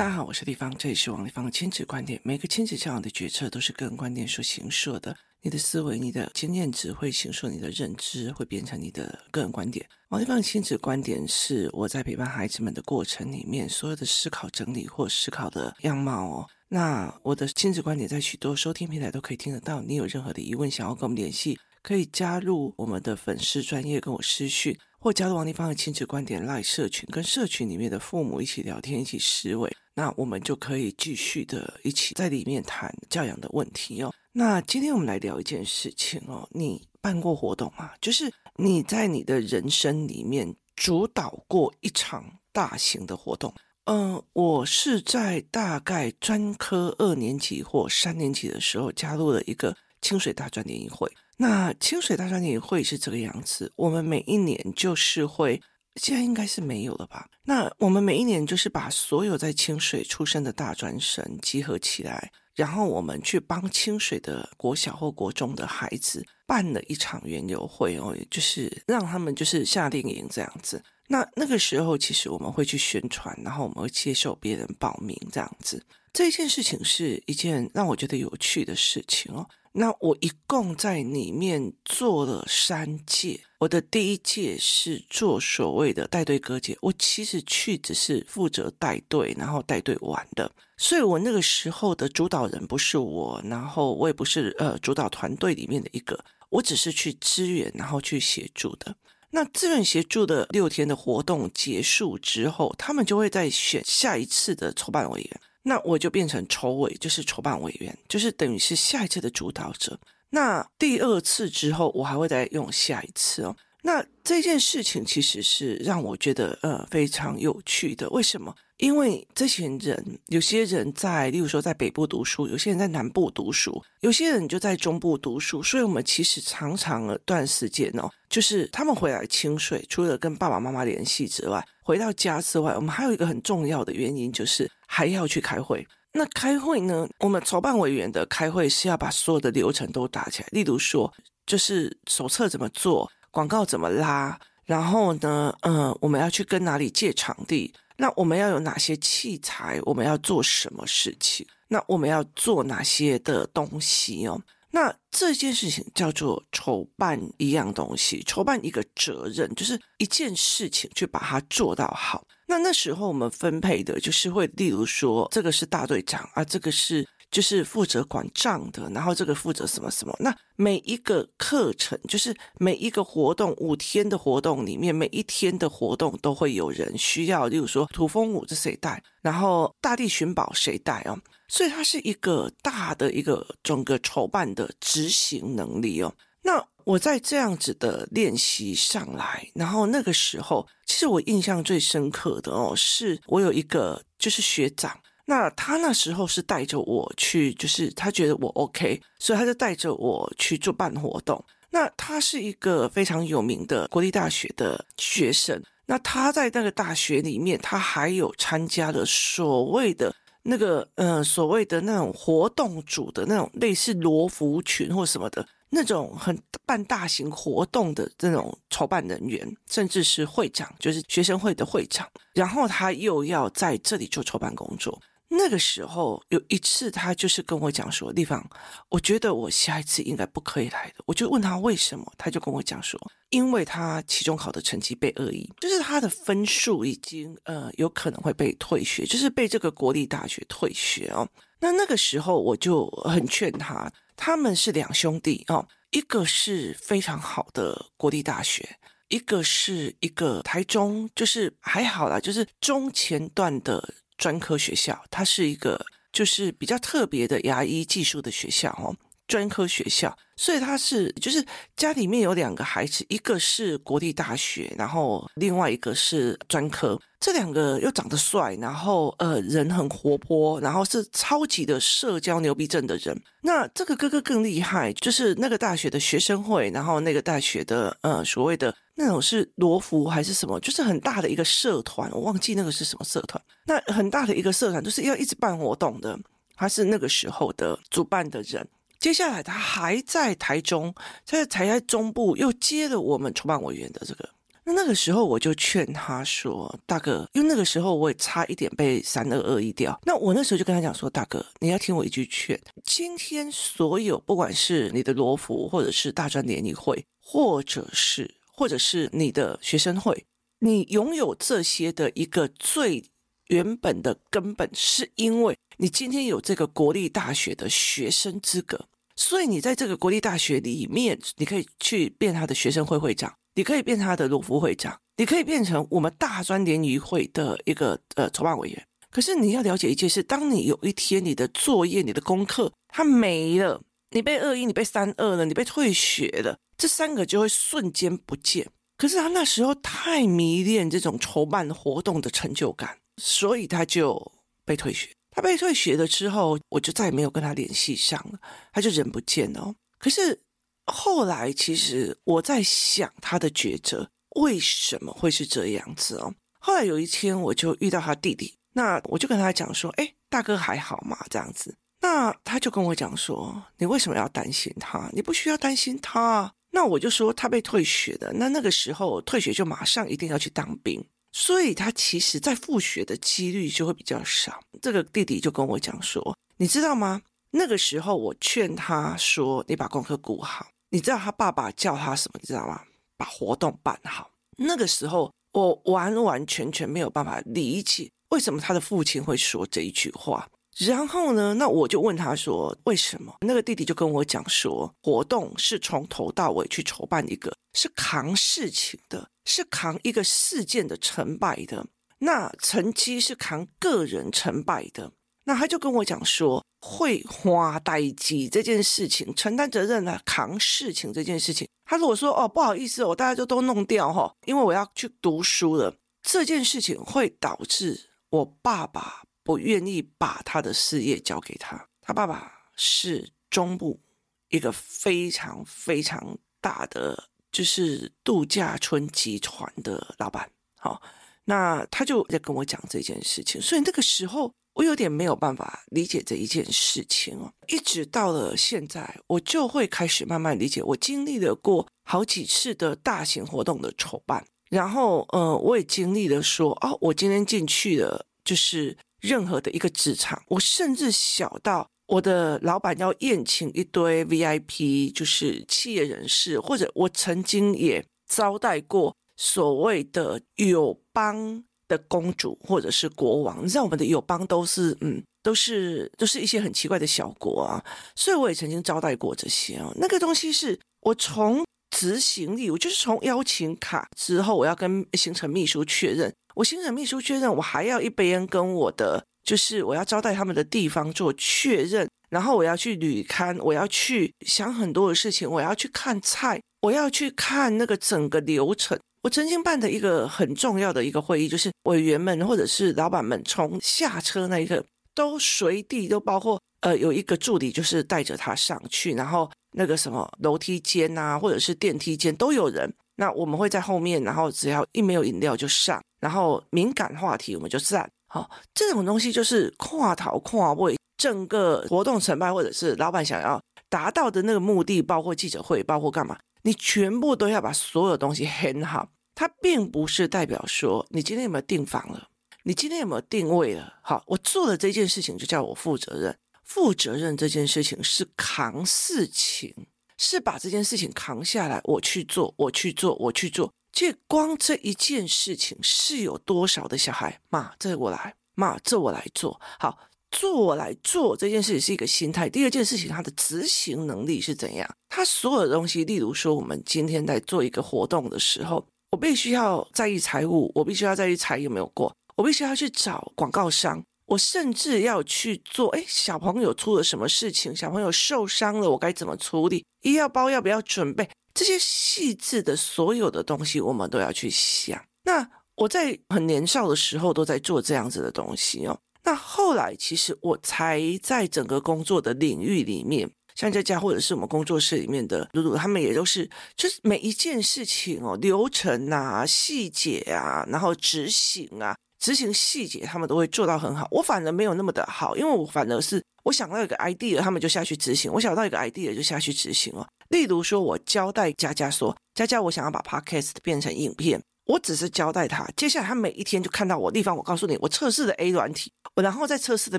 大家好，我是丽芳，这里是王立芳的亲子观点。每个亲子教养的决策都是个人观点所形塑的。你的思维、你的经验值会形塑你的认知，会变成你的个人观点。王立芳的亲子观点是我在陪伴孩子们的过程里面所有的思考整理或思考的样貌哦。那我的亲子观点在许多收听平台都可以听得到。你有任何的疑问想要跟我们联系，可以加入我们的粉丝专业跟我私讯，或加入王立芳的亲子观点赖社群，跟社群里面的父母一起聊天，一起思维。那我们就可以继续的一起在里面谈教养的问题哦。那今天我们来聊一件事情哦，你办过活动吗？就是你在你的人生里面主导过一场大型的活动。嗯、我是在大概专科二年级或三年级的时候加入了一个清水大专联谊会。那清水大专联谊会是这个样子，我们每一年就是会。现在应该是没有了吧？那我们每一年就是把所有在清水出生的大专生集合起来，然后我们去帮清水的国小或国中的孩子办了一场园游会哦，就是让他们就是夏令营这样子。那那个时候其实我们会去宣传，然后我们会接受别人报名这样子。这件事情是一件让我觉得有趣的事情哦。那我一共在里面做了三届，我的第一届是做所谓的带队歌姐，我其实去只是负责带队，然后带队玩的，所以我那个时候的主导人不是我，然后我也不是呃主导团队里面的一个，我只是去支援，然后去协助的。那志愿协助的六天的活动结束之后，他们就会再选下一次的筹办委员。那我就变成筹委，就是筹办委员，就是等于是下一次的主导者。那第二次之后，我还会再用下一次哦。那这件事情其实是让我觉得呃非常有趣的。为什么？因为这些人，有些人在，例如说在北部读书，有些人在南部读书，有些人就在中部读书，所以我们其实常常了段时间哦，就是他们回来清水，除了跟爸爸妈妈联系之外，回到家之外，我们还有一个很重要的原因，就是还要去开会。那开会呢，我们筹办委员的开会是要把所有的流程都打起来，例如说，就是手册怎么做，广告怎么拉，然后呢，嗯，我们要去跟哪里借场地。那我们要有哪些器材？我们要做什么事情？那我们要做哪些的东西哦？那这件事情叫做筹办一样东西，筹办一个责任，就是一件事情去把它做到好。那那时候我们分配的就是会，例如说，这个是大队长啊，这个是。就是负责管账的，然后这个负责什么什么。那每一个课程，就是每一个活动，五天的活动里面，每一天的活动都会有人需要。例如说，土风舞这谁带？然后大地寻宝谁带哦？所以它是一个大的一个整个筹办的执行能力哦。那我在这样子的练习上来，然后那个时候，其实我印象最深刻的哦，是我有一个就是学长。那他那时候是带着我去，就是他觉得我 OK，所以他就带着我去做办活动。那他是一个非常有名的国立大学的学生。那他在那个大学里面，他还有参加了所谓的那个，呃，所谓的那种活动组的那种类似罗浮群或什么的那种很办大型活动的这种筹办人员，甚至是会长，就是学生会的会长。然后他又要在这里做筹办工作。那个时候有一次，他就是跟我讲说：“丽芳，我觉得我下一次应该不可以来的。”我就问他为什么，他就跟我讲说：“因为他期中考的成绩被恶意，就是他的分数已经呃有可能会被退学，就是被这个国立大学退学哦。”那那个时候我就很劝他，他们是两兄弟哦，一个是非常好的国立大学，一个是一个台中，就是还好啦，就是中前段的。专科学校，它是一个就是比较特别的牙医技术的学校哦，专科学校，所以他是就是家里面有两个孩子，一个是国立大学，然后另外一个是专科。这两个又长得帅，然后呃人很活泼，然后是超级的社交牛逼症的人。那这个哥哥更厉害，就是那个大学的学生会，然后那个大学的呃所谓的那种是罗浮还是什么，就是很大的一个社团，我忘记那个是什么社团。那很大的一个社团，就是要一直办活动的，他是那个时候的主办的人。接下来他还在台中，他在台在中部又接了我们筹办委员的这个。那那个时候我就劝他说：“大哥，因为那个时候我也差一点被三二二一掉。那我那时候就跟他讲说：大哥，你要听我一句劝。今天所有不管是你的罗浮，或者是大专联谊会，或者是或者是你的学生会，你拥有这些的一个最原本的根本，是因为你今天有这个国立大学的学生资格。”所以你在这个国立大学里面，你可以去变他的学生会会长，你可以变他的罗浮会长，你可以变成我们大专联谊会的一个呃筹办委员。可是你要了解一件事：当你有一天你的作业、你的功课它没了，你被二一，你被三二了，你被退学了，这三个就会瞬间不见。可是他那时候太迷恋这种筹办活动的成就感，所以他就被退学。他被退学了之后，我就再也没有跟他联系上了，他就人不见了。可是后来，其实我在想他的抉择为什么会是这样子哦。后来有一天，我就遇到他弟弟，那我就跟他讲说：“哎，大哥还好吗？”这样子，那他就跟我讲说：“你为什么要担心他？你不需要担心他。”那我就说他被退学的，那那个时候退学就马上一定要去当兵。所以他其实，在复学的几率就会比较少。这个弟弟就跟我讲说：“你知道吗？那个时候我劝他说，你把功课顾好。你知道他爸爸叫他什么？你知道吗？把活动办好。那个时候，我完完全全没有办法理解为什么他的父亲会说这一句话。”然后呢，那我就问他说：“为什么？”那个弟弟就跟我讲说：“活动是从头到尾去筹办一个，是扛事情的，是扛一个事件的成败的。那成绩是扛个人成败的。那他就跟我讲说，会花代机这件事情，承担责任啊，扛事情这件事情。他如果说哦，不好意思，我大家就都弄掉哈，因为我要去读书了，这件事情会导致我爸爸。”我愿意把他的事业交给他。他爸爸是中部一个非常非常大的，就是度假村集团的老板。好，那他就在跟我讲这件事情，所以那个时候我有点没有办法理解这一件事情哦。一直到了现在，我就会开始慢慢理解。我经历了过好几次的大型活动的筹办，然后呃，我也经历了说，哦，我今天进去了，就是。任何的一个职场，我甚至小到我的老板要宴请一堆 VIP，就是企业人士，或者我曾经也招待过所谓的友邦的公主或者是国王。你知道我们的友邦都是嗯，都是都是一些很奇怪的小国啊，所以我也曾经招待过这些啊。那个东西是我从执行力，我就是从邀请卡之后，我要跟行程秘书确认。我行程秘书确认，我还要一边跟我的就是我要招待他们的地方做确认，然后我要去履勘，我要去想很多的事情，我要去看菜，我要去看那个整个流程。我曾经办的一个很重要的一个会议，就是委员们或者是老板们从下车那一刻都随地都包括呃有一个助理，就是带着他上去，然后那个什么楼梯间啊，或者是电梯间都有人。那我们会在后面，然后只要一没有饮料就上。然后敏感话题我们就散，好，这种东西就是跨头跨位，整个活动成败或者是老板想要达到的那个目的，包括记者会，包括干嘛，你全部都要把所有东西很好。它并不是代表说你今天有没有订房了，你今天有没有定位了，好，我做了这件事情就叫我负责任，负责任这件事情是扛事情，是把这件事情扛下来，我去做，我去做，我去做。这光这一件事情是有多少的小孩？妈，这我来，妈，这我来做。好，做我来做这件事情是一个心态。第二件事情，他的执行能力是怎样？他所有的东西，例如说，我们今天在做一个活动的时候，我必须要在意财务，我必须要在意财有没有过，我必须要去找广告商，我甚至要去做。哎，小朋友出了什么事情？小朋友受伤了，我该怎么处理？医药包要不要准备？这些细致的所有的东西，我们都要去想。那我在很年少的时候都在做这样子的东西哦。那后来其实我才在整个工作的领域里面，像佳佳或者是我们工作室里面的露露，他们也都是，就是每一件事情哦，流程啊、细节啊，然后执行啊、执行细节，他们都会做到很好。我反而没有那么的好，因为我反而是我想到一个 idea，他们就下去执行；我想到一个 idea，就下去执行哦。例如说，我交代佳佳说：“佳佳，我想要把 podcast 变成影片，我只是交代他，接下来他每一天就看到我地方，我告诉你，我测试的 A 软体，我然后再测试的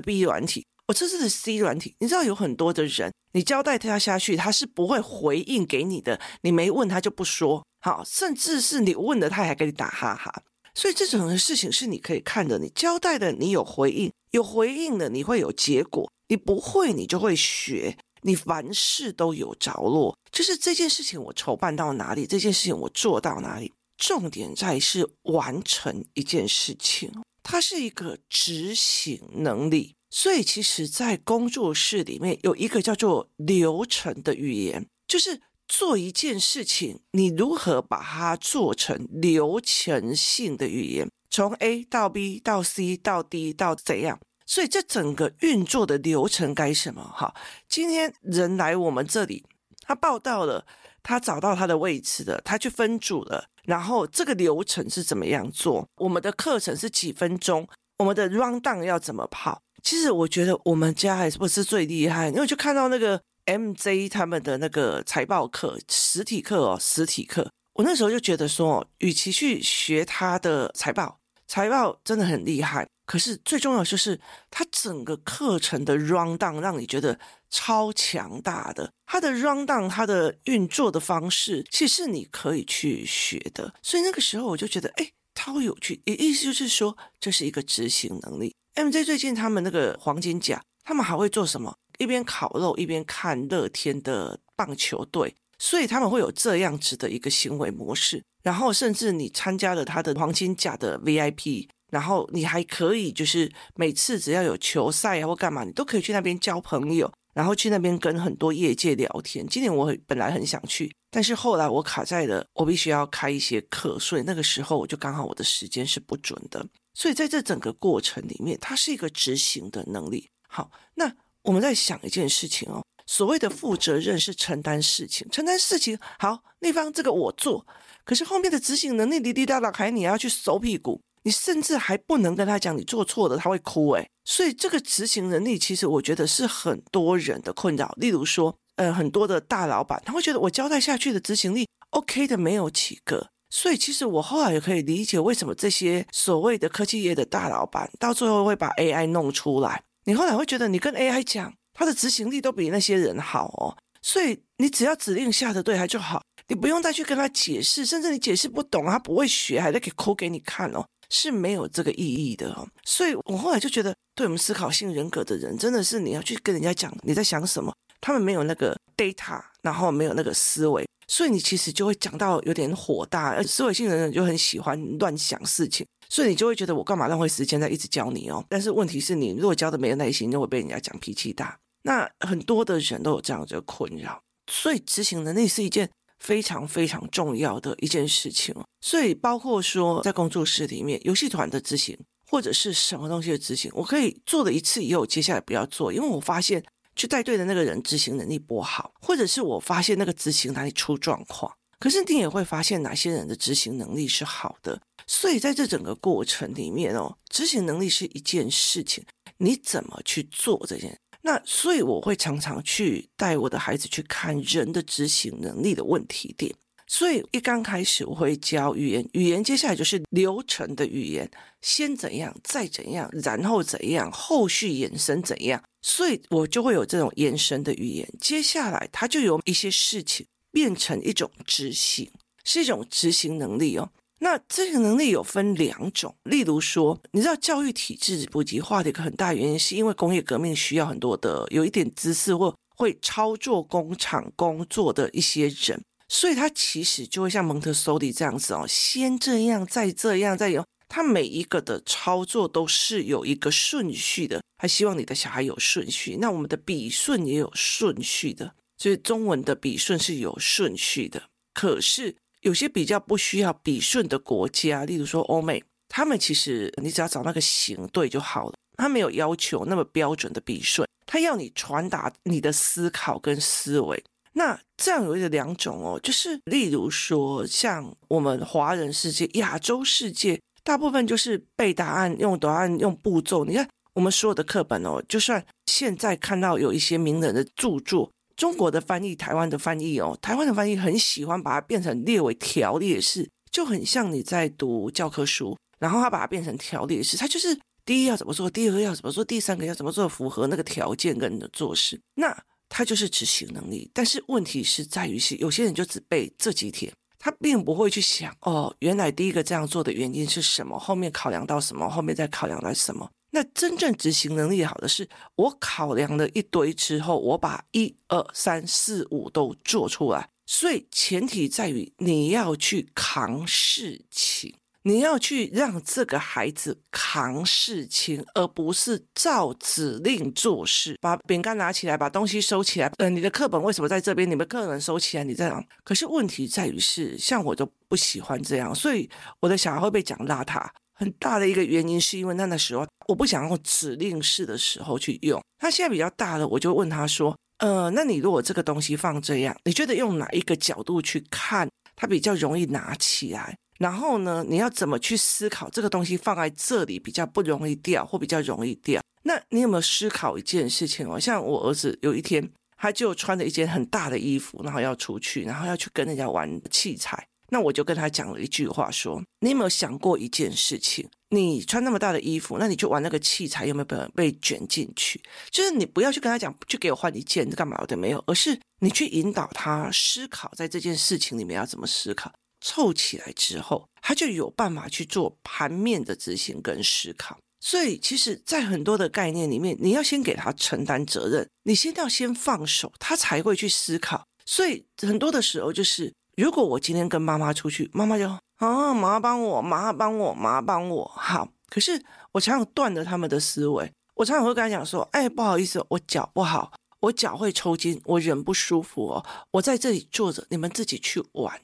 B 软体，我测试的 C 软体。你知道有很多的人，你交代他下去，他是不会回应给你的，你没问他就不说，好，甚至是你问了他还给你打哈哈。所以这种的事情是你可以看的，你交代的你有回应，有回应的你会有结果，你不会你就会学，你凡事都有着落。就是这件事情我筹办到哪里，这件事情我做到哪里，重点在是完成一件事情，它是一个执行能力。所以其实，在工作室里面有一个叫做流程的语言，就是。做一件事情，你如何把它做成流程性的语言？从 A 到 B 到 C 到 D 到怎样？所以这整个运作的流程该什么？哈，今天人来我们这里，他报到了，他找到他的位置了，他去分组了，然后这个流程是怎么样做？我们的课程是几分钟？我们的 run down 要怎么跑？其实我觉得我们家还是不是最厉害，因为就看到那个。MJ 他们的那个财报课，实体课哦，实体课，我那时候就觉得说，与其去学他的财报，财报真的很厉害，可是最重要就是他整个课程的 rundown 让你觉得超强大的，他的 rundown 他的运作的方式，其实是你可以去学的。所以那个时候我就觉得，哎，超有趣。也意思就是说，这是一个执行能力。MJ 最近他们那个黄金甲，他们还会做什么？一边烤肉一边看乐天的棒球队，所以他们会有这样子的一个行为模式。然后甚至你参加了他的黄金甲的 VIP，然后你还可以就是每次只要有球赛啊或干嘛，你都可以去那边交朋友，然后去那边跟很多业界聊天。今年我本来很想去，但是后来我卡在了，我必须要开一些课，所以那个时候我就刚好我的时间是不准的。所以在这整个过程里面，它是一个执行的能力。好，那。我们在想一件事情哦，所谓的负责任是承担事情，承担事情好，那方这个我做，可是后面的执行能力滴滴答答，还你要去收屁股，你甚至还不能跟他讲你做错了，他会哭诶。所以这个执行能力，其实我觉得是很多人的困扰。例如说，呃，很多的大老板他会觉得我交代下去的执行力 OK 的没有几个，所以其实我后来也可以理解为什么这些所谓的科技业的大老板到最后会把 AI 弄出来。你后来会觉得，你跟 AI 讲，它的执行力都比那些人好哦。所以你只要指令下的对它就好，你不用再去跟他解释，甚至你解释不懂，他不会学，还得给抠给你看哦，是没有这个意义的哦。所以我后来就觉得，对我们思考性人格的人，真的是你要去跟人家讲你在想什么，他们没有那个 data，然后没有那个思维，所以你其实就会讲到有点火大，而思维性的人就很喜欢乱想事情。所以你就会觉得我干嘛浪费时间在一直教你哦？但是问题是你如果教的没有耐心，就会被人家讲脾气大。那很多的人都有这样的困扰，所以执行能力是一件非常非常重要的一件事情。所以包括说在工作室里面，游戏团的执行或者是什么东西的执行，我可以做了一次以后，接下来不要做，因为我发现去带队的那个人执行能力不好，或者是我发现那个执行哪里出状况。可是你也会发现哪些人的执行能力是好的，所以在这整个过程里面哦，执行能力是一件事情，你怎么去做这件？那所以我会常常去带我的孩子去看人的执行能力的问题点。所以一刚开始我会教语言，语言接下来就是流程的语言，先怎样，再怎样，然后怎样，后续延伸怎样，所以我就会有这种延伸的语言。接下来它就有一些事情。变成一种执行，是一种执行能力哦。那这个能力有分两种，例如说，你知道教育体制普及化的一个很大原因，是因为工业革命需要很多的有一点知识或会操作工厂工作的一些人，所以他其实就会像蒙特梭利这样子哦，先这样，再这样，再有，他每一个的操作都是有一个顺序的，他希望你的小孩有顺序。那我们的笔顺也有顺序的。所以中文的笔顺是有顺序的，可是有些比较不需要笔顺的国家，例如说欧美，他们其实你只要找那个型对就好了，他没有要求那么标准的笔顺，他要你传达你的思考跟思维。那这样有一个两种哦，就是例如说像我们华人世界、亚洲世界，大部分就是背答案、用答案、用步骤。你看我们所有的课本哦，就算现在看到有一些名人的著作。中国的翻译，台湾的翻译哦，台湾的翻译很喜欢把它变成列为条列式，就很像你在读教科书，然后他把它变成条列式，他就是第一要怎么做，第二个要怎么做，第三个要怎么做，符合那个条件跟你的做事，那他就是执行能力。但是问题是在于是有些人就只背这几天。他并不会去想哦，原来第一个这样做的原因是什么？后面考量到什么？后面再考量到什么？那真正执行能力好的是，我考量了一堆之后，我把一二三四五都做出来。所以前提在于你要去扛事情。你要去让这个孩子扛事情，而不是照指令做事。把饼干拿起来，把东西收起来。呃，你的课本为什么在这边？你们课本收起来，你在哪？可是问题在于是，像我都不喜欢这样，所以我的小孩会被讲邋遢。很大的一个原因是因为那那时候我不想用指令式的时候去用。他现在比较大了，我就问他说：“呃，那你如果这个东西放这样，你觉得用哪一个角度去看，它比较容易拿起来？”然后呢，你要怎么去思考这个东西放在这里比较不容易掉，或比较容易掉？那你有没有思考一件事情哦？像我儿子有一天，他就穿着一件很大的衣服，然后要出去，然后要去跟人家玩器材。那我就跟他讲了一句话说：你有没有想过一件事情？你穿那么大的衣服，那你去玩那个器材，有没有被被卷进去？就是你不要去跟他讲，去给我换一件，干嘛的没有？而是你去引导他思考，在这件事情里面要怎么思考。凑起来之后，他就有办法去做盘面的执行跟思考。所以，其实，在很多的概念里面，你要先给他承担责任，你先要先放手，他才会去思考。所以，很多的时候就是，如果我今天跟妈妈出去，妈妈就啊，妈妈帮我，妈妈帮我，妈妈帮我，好。可是我常常断了他们的思维，我常常会跟他讲说，哎，不好意思，我脚不好，我脚会抽筋，我人不舒服哦，我在这里坐着，你们自己去玩。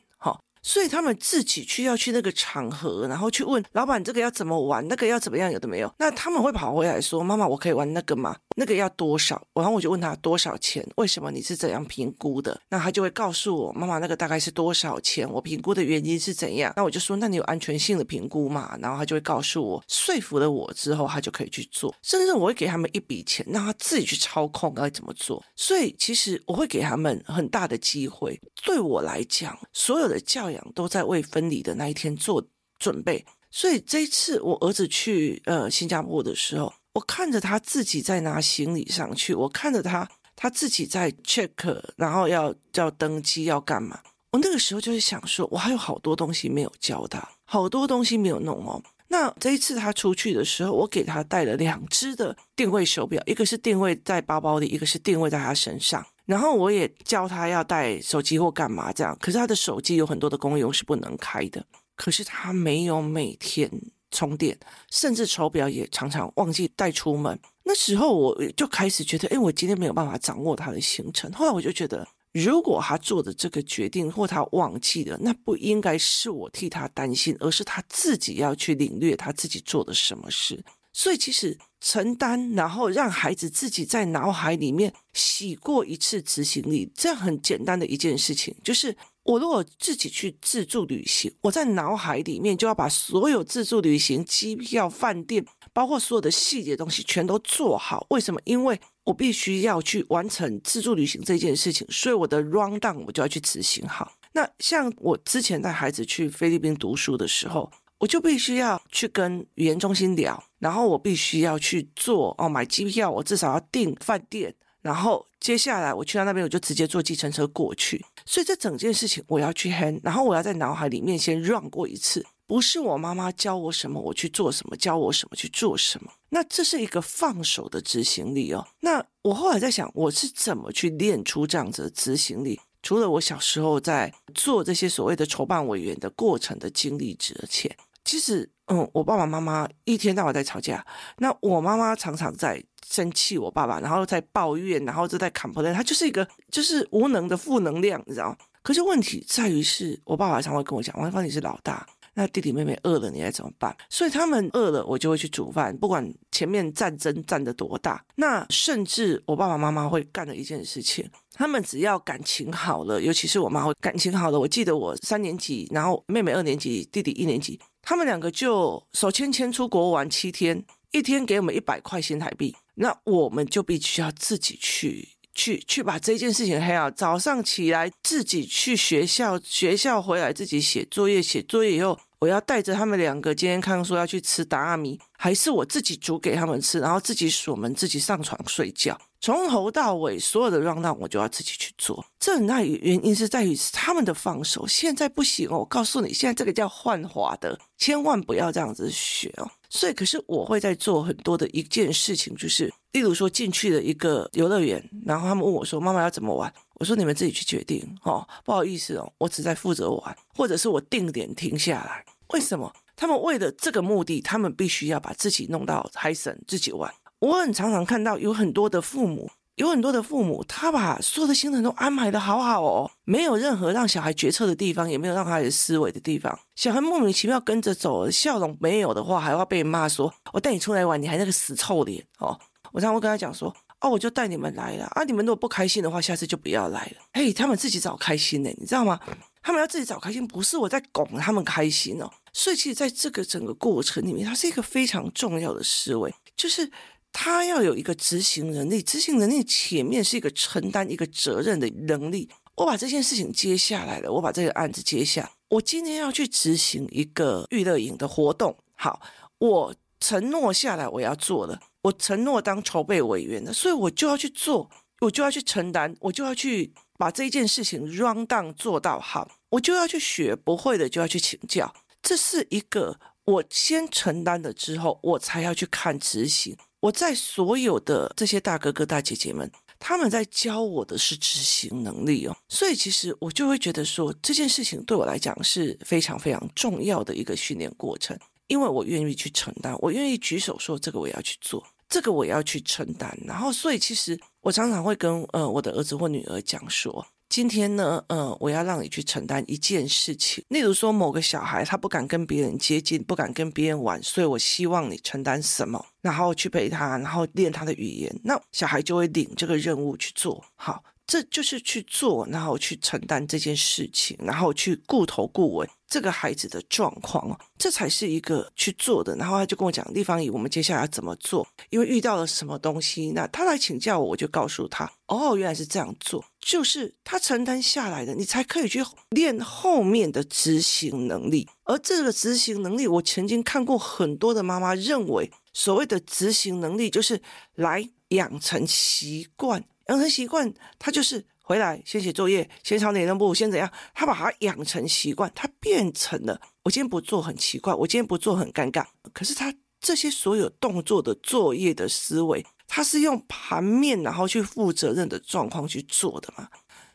所以他们自己去要去那个场合，然后去问老板这个要怎么玩，那个要怎么样，有的没有。那他们会跑回来说：“妈妈，我可以玩那个吗？那个要多少？”然后我就问他多少钱？为什么你是怎样评估的？那他就会告诉我：“妈妈，那个大概是多少钱？我评估的原因是怎样？”那我就说：“那你有安全性的评估嘛？”然后他就会告诉我，说服了我之后，他就可以去做。甚至我会给他们一笔钱，让他自己去操控该怎么做。所以其实我会给他们很大的机会。对我来讲，所有的教养。都在为分离的那一天做准备，所以这一次我儿子去呃新加坡的时候，我看着他自己在拿行李上去，我看着他他自己在 check，然后要要登机要干嘛，我那个时候就是想说，我还有好多东西没有教他，好多东西没有弄哦。那这一次他出去的时候，我给他带了两只的定位手表，一个是定位在包包里，一个是定位在他身上。然后我也教他要带手机或干嘛这样，可是他的手机有很多的功用是不能开的。可是他没有每天充电，甚至手表也常常忘记带出门。那时候我就开始觉得，哎，我今天没有办法掌握他的行程。后来我就觉得，如果他做的这个决定或他忘记了，那不应该是我替他担心，而是他自己要去领略他自己做的什么事。所以其实承担，然后让孩子自己在脑海里面洗过一次执行力，这样很简单的一件事情，就是我如果自己去自助旅行，我在脑海里面就要把所有自助旅行、机票、饭店，包括所有的细节东西全都做好。为什么？因为我必须要去完成自助旅行这件事情，所以我的 rundown 我就要去执行好。那像我之前带孩子去菲律宾读书的时候。我就必须要去跟语言中心聊，然后我必须要去做哦，买机票，我至少要订饭店，然后接下来我去到那边，我就直接坐计程车过去。所以这整件事情我要去 hand，然后我要在脑海里面先 run 过一次，不是我妈妈教我什么我去做什么，教我什么去做什么。那这是一个放手的执行力哦。那我后来在想，我是怎么去练出这样子的执行力？除了我小时候在做这些所谓的筹办委员的过程的经历之前。其实，嗯，我爸爸妈妈一天到晚在吵架。那我妈妈常常在生气我爸爸，然后在抱怨，然后就在 complain。他就是一个就是无能的负能量，你知道？可是问题在于是，我爸爸常会跟我讲：“王一芳，你是老大，那弟弟妹妹饿了，你该怎么办？”所以他们饿了，我就会去煮饭，不管前面战争战得多大。那甚至我爸爸妈妈会干的一件事情，他们只要感情好了，尤其是我妈会感情好了。我记得我三年级，然后妹妹二年级，弟弟一年级。他们两个就手牵牵出国玩七天，一天给我们一百块新台币，那我们就必须要自己去去去把这件事情黑啊早上起来自己去学校，学校回来自己写作业，写作业以后。我要带着他们两个今天看说要去吃达阿米，还是我自己煮给他们吃，然后自己锁门，自己上床睡觉，从头到尾所有的让让我就要自己去做。这很大原因是在于他们的放手，现在不行哦。我告诉你，现在这个叫换滑的，千万不要这样子学哦。所以，可是我会在做很多的一件事情，就是例如说进去了一个游乐园，然后他们问我说：“妈妈要怎么玩？”我说：“你们自己去决定哦，不好意思哦，我只在负责玩，或者是我定点停下来。为什么？他们为了这个目的，他们必须要把自己弄到嗨神自己玩。我很常常看到有很多的父母，有很多的父母，他把所有的行程都安排得好好哦，没有任何让小孩决策的地方，也没有让孩子思维的地方。小孩莫名其妙跟着走，笑容没有的话，还要被骂说：“我带你出来玩，你还那个死臭脸哦。”我常常会跟他讲说。哦，我就带你们来了啊！你们如果不开心的话，下次就不要来了。嘿，他们自己找开心呢，你知道吗？他们要自己找开心，不是我在拱他们开心哦。所以，其实在这个整个过程里面，它是一个非常重要的思维，就是他要有一个执行能力，执行能力前面是一个承担一个责任的能力。我把这件事情接下来了，我把这个案子接下，我今天要去执行一个娱乐营的活动，好，我承诺下来我要做的。我承诺当筹备委员的，所以我就要去做，我就要去承担，我就要去把这件事情 run down 做到好，我就要去学，不会的就要去请教。这是一个我先承担了之后，我才要去看执行。我在所有的这些大哥哥大姐姐们，他们在教我的是执行能力哦，所以其实我就会觉得说，这件事情对我来讲是非常非常重要的一个训练过程。因为我愿意去承担，我愿意举手说这个我要去做，这个我要去承担。然后，所以其实我常常会跟呃我的儿子或女儿讲说，今天呢，呃，我要让你去承担一件事情。例如说，某个小孩他不敢跟别人接近，不敢跟别人玩，所以我希望你承担什么，然后去陪他，然后练他的语言。那小孩就会领这个任务去做好。这就是去做，然后去承担这件事情，然后去顾头顾尾这个孩子的状况哦，这才是一个去做的。然后他就跟我讲，丽芳姨，我们接下来要怎么做？因为遇到了什么东西，那他来请教我，我就告诉他，哦，原来是这样做，就是他承担下来的，你才可以去练后面的执行能力。而这个执行能力，我曾经看过很多的妈妈认为，所谓的执行能力就是来养成习惯。养成习惯，他就是回来先写作业，先抄联络簿，先怎样？他把它养成习惯，他变成了我今天不做很奇怪，我今天不做很尴尬。可是他这些所有动作的作业的思维，他是用盘面然后去负责任的状况去做的嘛？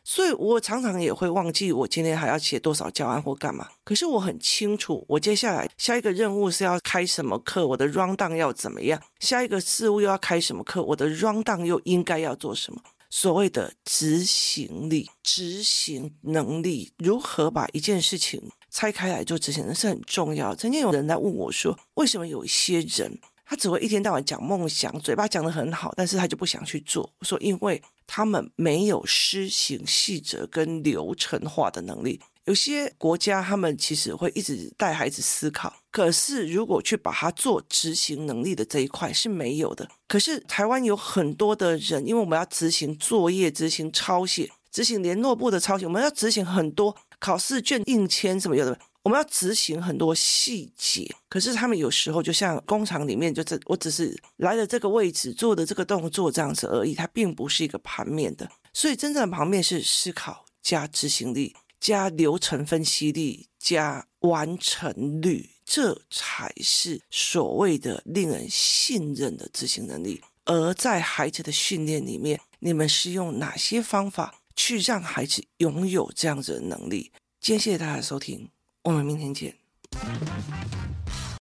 所以我常常也会忘记我今天还要写多少教案或干嘛。可是我很清楚，我接下来下一个任务是要开什么课，我的 rundown 要怎么样？下一个事务又要开什么课，我的 rundown 又应该要做什么？所谓的执行力、执行能力，如何把一件事情拆开来做执行，那是很重要。曾经有人来问我说，为什么有一些人他只会一天到晚讲梦想，嘴巴讲得很好，但是他就不想去做？我说，因为他们没有施行细则跟流程化的能力。有些国家他们其实会一直带孩子思考，可是如果去把它做执行能力的这一块是没有的。可是台湾有很多的人，因为我们要执行作业、执行抄写、执行联络部的抄写，我们要执行很多考试卷印签什么有的，我们要执行很多细节。可是他们有时候就像工厂里面，就这我只是来了这个位置做的这个动作这样子而已，它并不是一个盘面的。所以真正的盘面是思考加执行力。加流程分析力，加完成率，这才是所谓的令人信任的执行能力。而在孩子的训练里面，你们是用哪些方法去让孩子拥有这样子的能力？今天谢谢大家的收听，我们明天见。